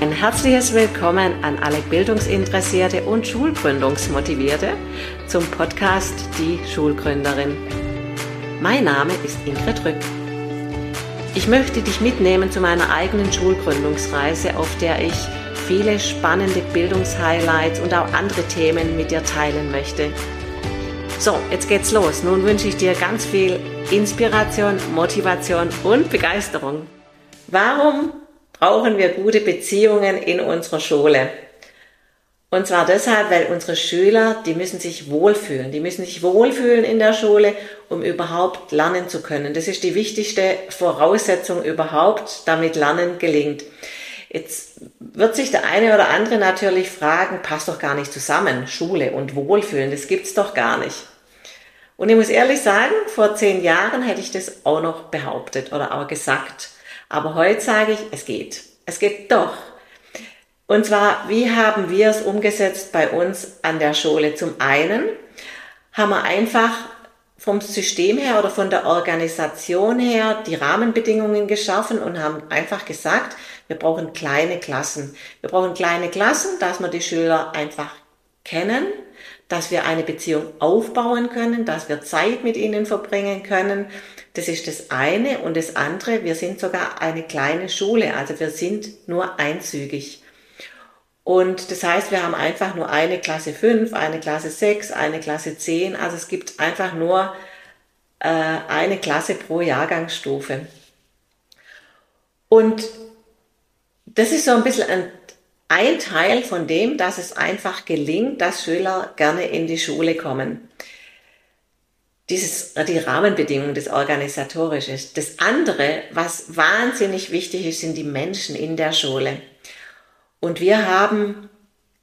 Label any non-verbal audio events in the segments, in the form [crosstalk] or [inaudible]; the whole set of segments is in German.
Ein herzliches Willkommen an alle Bildungsinteressierte und Schulgründungsmotivierte zum Podcast Die Schulgründerin. Mein Name ist Ingrid Rück. Ich möchte dich mitnehmen zu meiner eigenen Schulgründungsreise, auf der ich viele spannende Bildungshighlights und auch andere Themen mit dir teilen möchte. So, jetzt geht's los. Nun wünsche ich dir ganz viel Inspiration, Motivation und Begeisterung. Warum brauchen wir gute Beziehungen in unserer Schule. Und zwar deshalb, weil unsere Schüler, die müssen sich wohlfühlen. Die müssen sich wohlfühlen in der Schule, um überhaupt lernen zu können. Das ist die wichtigste Voraussetzung überhaupt, damit Lernen gelingt. Jetzt wird sich der eine oder andere natürlich fragen, passt doch gar nicht zusammen, Schule und Wohlfühlen, das gibt's doch gar nicht. Und ich muss ehrlich sagen, vor zehn Jahren hätte ich das auch noch behauptet oder auch gesagt. Aber heute sage ich, es geht. Es geht doch. Und zwar, wie haben wir es umgesetzt bei uns an der Schule? Zum einen haben wir einfach vom System her oder von der Organisation her die Rahmenbedingungen geschaffen und haben einfach gesagt, wir brauchen kleine Klassen. Wir brauchen kleine Klassen, dass wir die Schüler einfach kennen, dass wir eine Beziehung aufbauen können, dass wir Zeit mit ihnen verbringen können. Das ist das eine. Und das andere, wir sind sogar eine kleine Schule, also wir sind nur einzügig. Und das heißt, wir haben einfach nur eine Klasse 5, eine Klasse 6, eine Klasse 10. Also es gibt einfach nur äh, eine Klasse pro Jahrgangsstufe. Und das ist so ein bisschen ein ein Teil von dem, dass es einfach gelingt, dass Schüler gerne in die Schule kommen. Dieses, die Rahmenbedingungen, das Organisatorische. Das andere, was wahnsinnig wichtig ist, sind die Menschen in der Schule. Und wir haben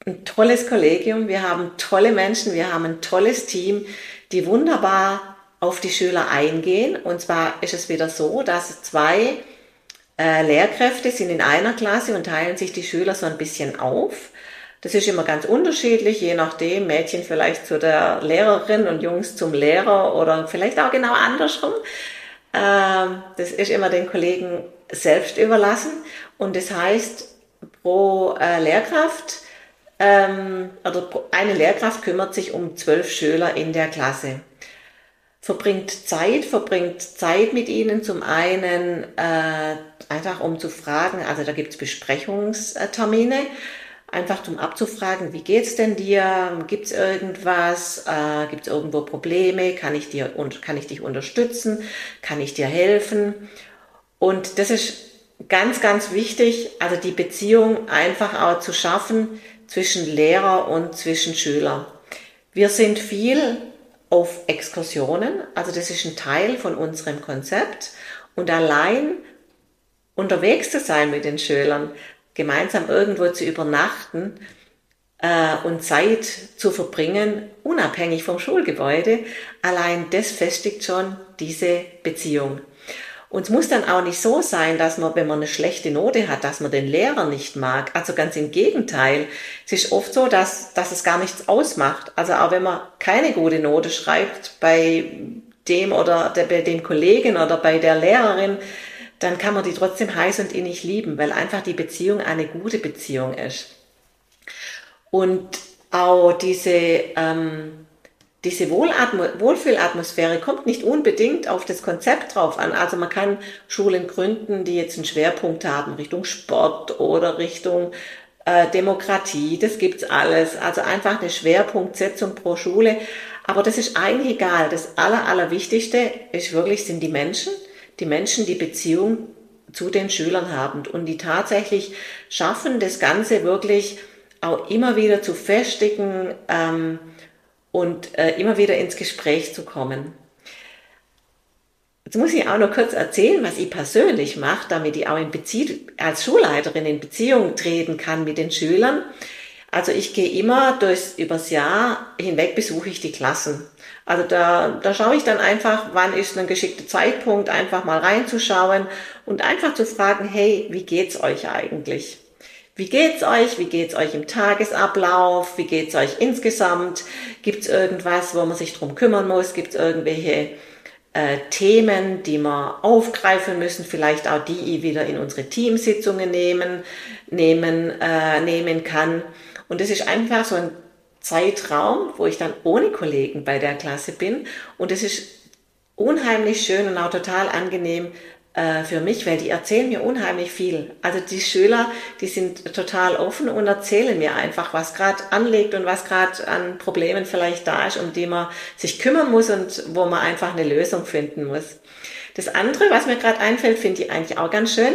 ein tolles Kollegium, wir haben tolle Menschen, wir haben ein tolles Team, die wunderbar auf die Schüler eingehen. Und zwar ist es wieder so, dass zwei äh, Lehrkräfte sind in einer Klasse und teilen sich die Schüler so ein bisschen auf. Das ist immer ganz unterschiedlich, je nachdem, Mädchen vielleicht zu der Lehrerin und Jungs zum Lehrer oder vielleicht auch genau andersrum. Ähm, das ist immer den Kollegen selbst überlassen und das heißt, pro äh, Lehrkraft ähm, oder eine Lehrkraft kümmert sich um zwölf Schüler in der Klasse verbringt Zeit, verbringt Zeit mit ihnen. Zum einen äh, einfach um zu fragen, also da gibt's Besprechungstermine, einfach um abzufragen, wie geht's denn dir? Gibt's irgendwas? Äh, gibt's irgendwo Probleme? Kann ich dir und kann ich dich unterstützen? Kann ich dir helfen? Und das ist ganz, ganz wichtig, also die Beziehung einfach auch zu schaffen zwischen Lehrer und zwischen Schüler. Wir sind viel auf Exkursionen. Also das ist ein Teil von unserem Konzept. Und allein unterwegs zu sein mit den Schülern, gemeinsam irgendwo zu übernachten äh, und Zeit zu verbringen, unabhängig vom Schulgebäude, allein das festigt schon diese Beziehung. Und es muss dann auch nicht so sein, dass man, wenn man eine schlechte Note hat, dass man den Lehrer nicht mag. Also ganz im Gegenteil. Es ist oft so, dass, dass es gar nichts ausmacht. Also auch wenn man keine gute Note schreibt bei dem oder der, bei dem Kollegen oder bei der Lehrerin, dann kann man die trotzdem heiß und innig lieben, weil einfach die Beziehung eine gute Beziehung ist. Und auch diese, ähm, diese Wohlfühlatmosphäre kommt nicht unbedingt auf das Konzept drauf an. Also man kann Schulen gründen, die jetzt einen Schwerpunkt haben Richtung Sport oder Richtung äh, Demokratie. Das gibt's alles. Also einfach eine Schwerpunktsetzung pro Schule. Aber das ist eigentlich egal. Das Aller, Allerwichtigste ist wirklich, sind die Menschen. Die Menschen, die Beziehung zu den Schülern haben und die tatsächlich schaffen, das Ganze wirklich auch immer wieder zu festigen, ähm, und äh, immer wieder ins Gespräch zu kommen. Jetzt muss ich auch noch kurz erzählen, was ich persönlich mache, damit ich auch in Bezie als Schulleiterin in Beziehung treten kann mit den Schülern. Also ich gehe immer durchs, übers Jahr hinweg besuche ich die Klassen. Also da, da schaue ich dann einfach, wann ist ein geschickter Zeitpunkt, einfach mal reinzuschauen und einfach zu fragen, hey, wie geht's euch eigentlich? Wie geht's euch? Wie geht's euch im Tagesablauf? Wie geht's euch insgesamt? Gibt's irgendwas, wo man sich drum kümmern muss? Gibt's irgendwelche äh, Themen, die wir aufgreifen müssen, vielleicht auch die wieder in unsere Teamsitzungen nehmen, nehmen, äh, nehmen kann. Und das ist einfach so ein Zeitraum, wo ich dann ohne Kollegen bei der Klasse bin. Und es ist unheimlich schön und auch total angenehm, äh, für mich, weil die erzählen mir unheimlich viel. Also die Schüler, die sind total offen und erzählen mir einfach, was gerade anliegt und was gerade an Problemen vielleicht da ist, um die man sich kümmern muss und wo man einfach eine Lösung finden muss. Das andere, was mir gerade einfällt, finde ich eigentlich auch ganz schön.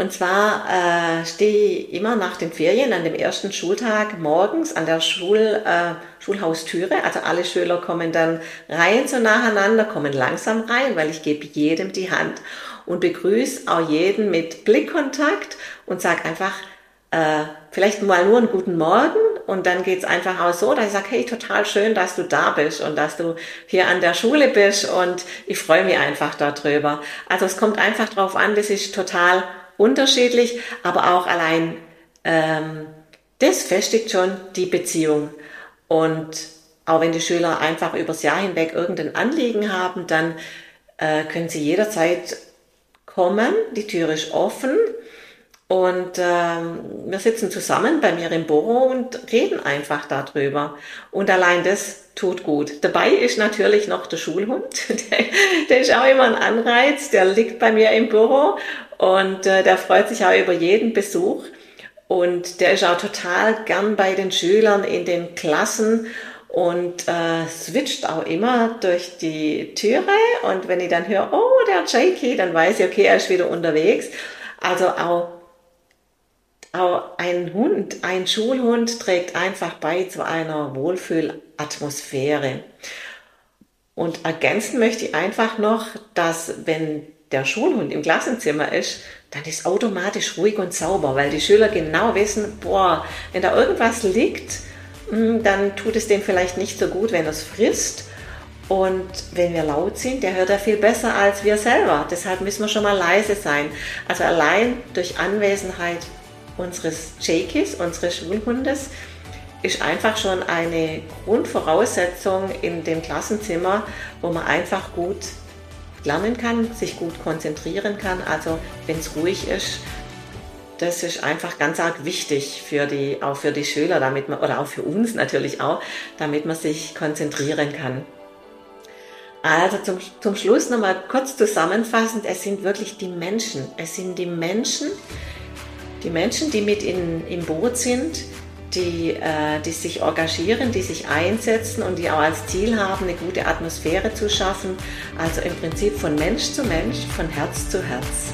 Und zwar äh, stehe ich immer nach den Ferien an dem ersten Schultag morgens an der Schul, äh, Schulhaustüre. Also alle Schüler kommen dann rein so nacheinander, kommen langsam rein, weil ich gebe jedem die Hand und begrüße auch jeden mit Blickkontakt und sage einfach äh, vielleicht mal nur einen guten Morgen und dann geht's einfach auch so, dass ich sage, hey, total schön, dass du da bist und dass du hier an der Schule bist und ich freue mich einfach darüber. Also es kommt einfach drauf an, das ist total unterschiedlich, aber auch allein ähm, das festigt schon die Beziehung. Und auch wenn die Schüler einfach übers Jahr hinweg irgendein Anliegen haben, dann äh, können sie jederzeit kommen. Die Tür ist offen. Und ähm, wir sitzen zusammen bei mir im Büro und reden einfach darüber. Und allein das tut gut. Dabei ist natürlich noch der Schulhund. [laughs] Der, der ist auch immer ein Anreiz. Der liegt bei mir im Büro und äh, der freut sich auch über jeden Besuch. Und der ist auch total gern bei den Schülern in den Klassen und äh, switcht auch immer durch die Türe. Und wenn ich dann höre, oh, der Jakey, dann weiß ich, okay, er ist wieder unterwegs. Also auch, auch ein Hund, ein Schulhund trägt einfach bei zu einer Wohlfühlatmosphäre. Und ergänzen möchte ich einfach noch, dass wenn der Schulhund im Klassenzimmer ist, dann ist automatisch ruhig und sauber, weil die Schüler genau wissen, boah, wenn da irgendwas liegt, hm, dann tut es dem vielleicht nicht so gut, wenn er es frisst. Und wenn wir laut sind, der hört er viel besser als wir selber. Deshalb müssen wir schon mal leise sein. Also allein durch Anwesenheit unseres Jakis, unseres Schulhundes, ist einfach schon eine Grundvoraussetzung in dem Klassenzimmer, wo man einfach gut lernen kann, sich gut konzentrieren kann. Also wenn es ruhig ist, das ist einfach ganz arg wichtig für die, auch für die Schüler, damit man, oder auch für uns natürlich auch, damit man sich konzentrieren kann. Also zum, zum Schluss nochmal kurz zusammenfassend, es sind wirklich die Menschen. Es sind die Menschen, die Menschen, die mit in, im Boot sind, die, äh, die sich engagieren, die sich einsetzen und die auch als Ziel haben, eine gute Atmosphäre zu schaffen. Also im Prinzip von Mensch zu Mensch, von Herz zu Herz.